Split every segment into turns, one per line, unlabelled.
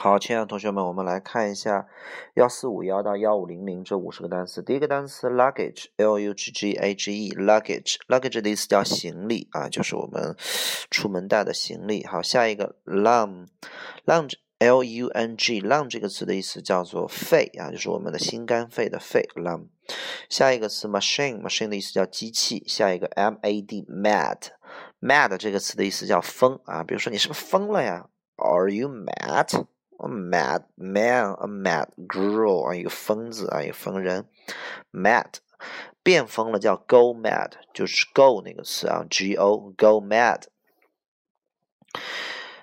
好，亲爱的同学们，我们来看一下幺四五幺到幺五零零这五十个单词。第一个单词 luggage，l u g g a g e，luggage，luggage 的意思叫行李啊，就是我们出门带的行李。好，下一个 lung，lung，l u n g，lung 这个词的意思叫做肺啊，就是我们的心肝肺的肺 lung。下一个词 machine，machine 的意思叫机器。下一个 m a d，mad，mad 这个词的意思叫疯啊，比如说你是不是疯了呀？Are you mad？A mad man, a mad girl 啊，一个疯子啊，一个疯人，mad 变疯了叫 go mad，就是 go 那个词啊，g o go mad。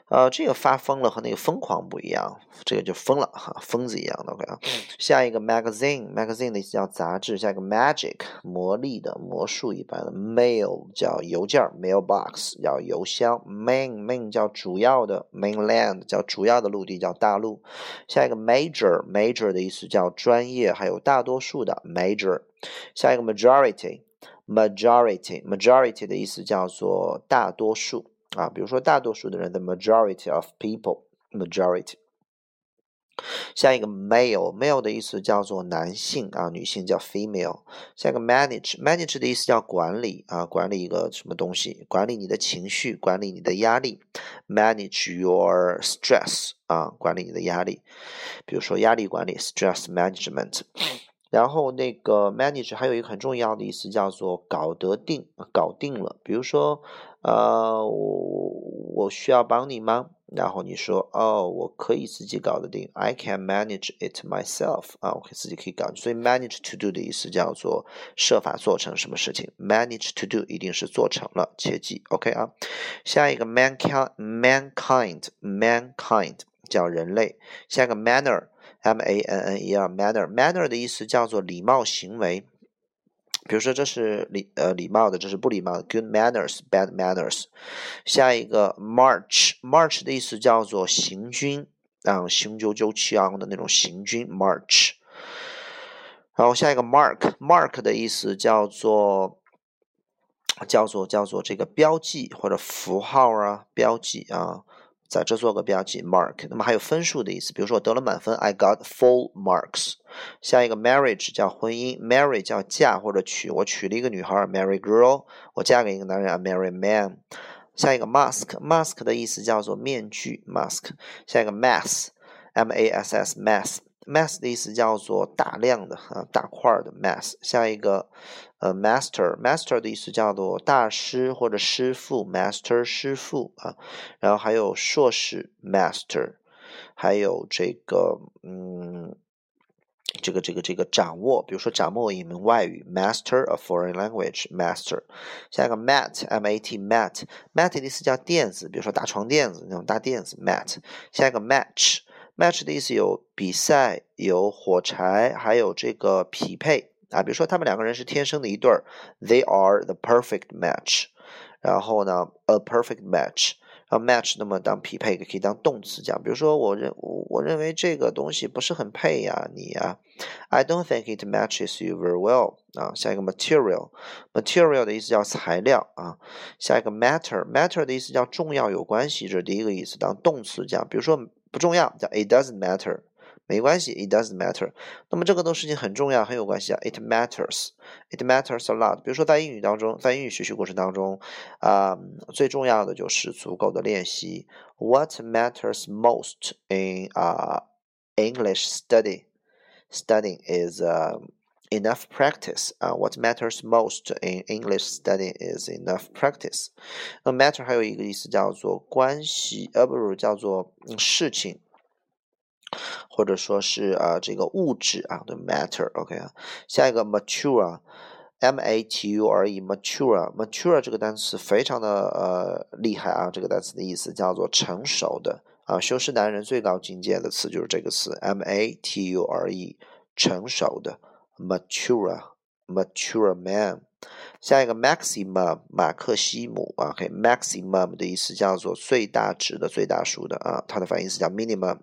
呃，这个发疯了和那个疯狂不一样，这个就疯了哈，疯子一样的。OK 啊，下一个 magazine，magazine 的意思叫杂志。下一个 magic，魔力的，魔术一般的。mail 叫邮件，mailbox 叫邮箱。main，main 叫主要的，mainland 叫主要的陆地，叫大陆。下一个 major，major 的意思叫专业，还有大多数的 major。下一个 majority，majority，majority 的意思叫做大多数。啊，比如说大多数的人，the majority of people，majority。下一个 male，male 的意思叫做男性啊，女性叫 female。下一个 manage，manage 的意思叫管理啊，管理一个什么东西，管理你的情绪，管理你的压力，manage your stress 啊，管理你的压力。比如说压力管理，stress management。然后那个 manage 还有一个很重要的意思叫做搞得定，搞定了。比如说。呃，我我需要帮你吗？然后你说，哦，我可以自己搞得定，I can manage it myself。啊，我可以自己可以搞。所以 manage to do 的意思叫做设法做成什么事情，manage to do 一定是做成了，切记，OK 啊。下一个 mankind，mankind，mankind 叫人类。下一个 manner m a n n e r，manner，manner 的意思叫做礼貌行为。比如说，这是礼呃礼貌的，这是不礼貌的。Good manners, bad manners。下一个 march，march 的意思叫做行军，啊，雄赳赳气昂的那种行军 march。然后下一个 mark，mark 的意思叫做叫做叫做这个标记或者符号啊，标记啊。在这做个标记，mark。那么还有分数的意思，比如说我得了满分，I got full marks。下一个 marriage 叫婚姻，marry 叫嫁或者娶，我娶了一个女孩，marry girl。我嫁给一个男人，I，marry man。下一个 mask，mask 的意思叫做面具，mask。下一个 mass，m a s s，mass。Mass 的意思叫做大量的啊，大块的 mass。下一个，呃，master，master 的意思叫做大师或者师傅，master 师傅啊。然后还有硕士 master，还有这个，嗯，这个这个这个掌握，比如说掌握一门外语，master of foreign language，master。下一个 mat，m a t，mat，mat 的意思叫垫子，比如说大床垫子那种大垫子，mat。下一个 match。Match 的意思有比赛，有火柴，还有这个匹配啊。比如说他们两个人是天生的一对儿，they are the perfect match。然后呢，a perfect match。然后 match 那么当匹配可以当动词讲，比如说我认我认为这个东西不是很配呀，你呀，I don't think it matches you very well。啊，下一个 material，material 的意思叫材料啊。下一个 matter，matter 的意思叫重要有关系，这是第一个意思，当动词讲，比如说。不重要，叫 it doesn't matter，没关系，it doesn't matter。那么这个东事情很重要，很有关系啊，it matters，it matters a lot。比如说在英语当中，在英语学习过程当中，啊，最重要的就是足够的练习。What matters most in 啊 English study studying is enough practice 啊，what matters most in English study is enough practice。那 matter 还有一个意思叫做关系，呃，不是叫做事情，或者说是啊这个物质啊的 matter，OK 啊。下一个 mature，m a t u r e，mature，mature 这个单词非常的呃厉害啊，这个单词的意思叫做成熟的啊，修饰男人最高境界的词就是这个词，m a t u r e，成熟的。Mature mature man。下一个 maximum 马克西姆啊，OK，maximum 的意思叫做最大值的、最大数的啊，它的反义词叫 minimum。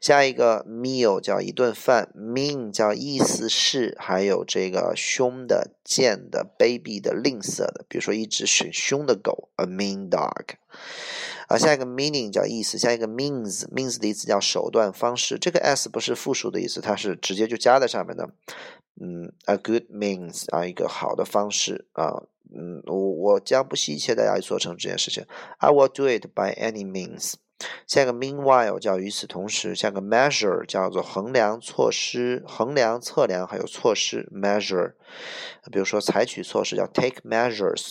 下一个 meal 叫一顿饭，mean 叫意思是，还有这个凶的、贱的、卑鄙的、吝啬的，比如说一只很凶的狗，a mean dog。啊，下一个 meaning 叫意思，下一个 means，means 的意思叫手段、方式。这个 s 不是复数的意思，它是直接就加在上面的。嗯，a good means 啊，一个好的方式啊。嗯，我我将不惜一切代价去做成这件事情。I will do it by any means。下一个 meanwhile 叫与此同时，下个 measure 叫做衡量措施、衡量测量还有措施 measure。比如说采取措施叫 take measures。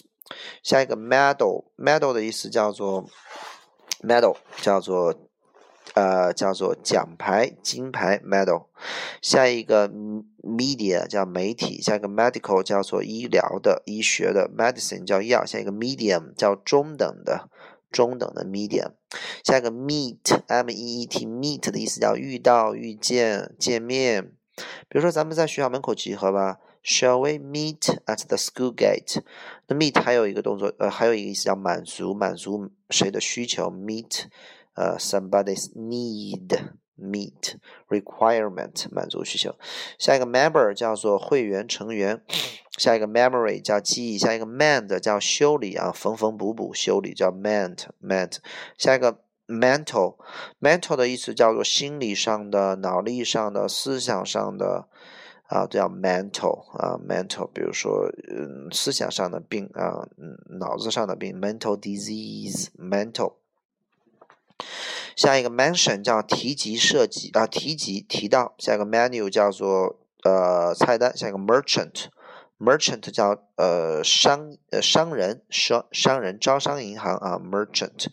下一个 medal，medal 的意思叫做 medal，叫做呃叫做奖牌、金牌 medal。下一个 media 叫媒体，下一个 medical 叫做医疗的、医学的，medicine 叫药。下一个 medium 叫中等的、中等的 medium。下一个 meet，m e e t，meet 的意思叫遇到、遇见、见面。比如说咱们在学校门口集合吧。Shall we meet at the school gate？那 meet 还有一个动作，呃，还有一个意思叫满足，满足谁的需求？Meet，呃，somebody's need，meet requirement，满足需求。下一个 member 叫做会员成员，下一个 memory 叫记忆，下一个 mend 叫修理啊，缝缝补补修理叫 mend，mend。下一个 mental，mental 的意思叫做心理上的、脑力上的、思想上的。啊，叫 mental 啊，mental，比如说，嗯，思想上的病啊，嗯，脑子上的病，mental disease，mental。下一个 mention 叫提及、涉及啊，提及、提到。下一个 menu 叫做呃菜单。下一个 merchant，merchant 叫呃商呃商人，商商人，招商银行啊，merchant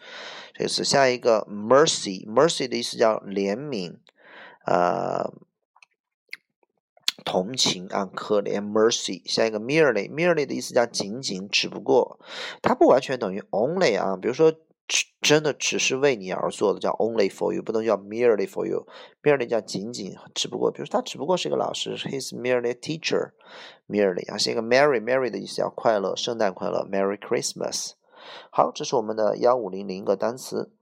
这个词。下一个 mercy，mercy 的意思叫怜悯，啊。同情啊，可怜，mercy。下一个 merely，merely 的意思叫仅仅，只不过，它不完全等于 only 啊。比如说，只真的只是为你而做的，叫 only for you，不能叫 merely for you。merely 叫仅仅，只不过。比如说，他只不过是一个老师，he's merely a teacher。merely 啊，是一个 merry，merry 的意思叫快乐，圣诞快乐，merry Christmas。好，这是我们的幺五零零个单词。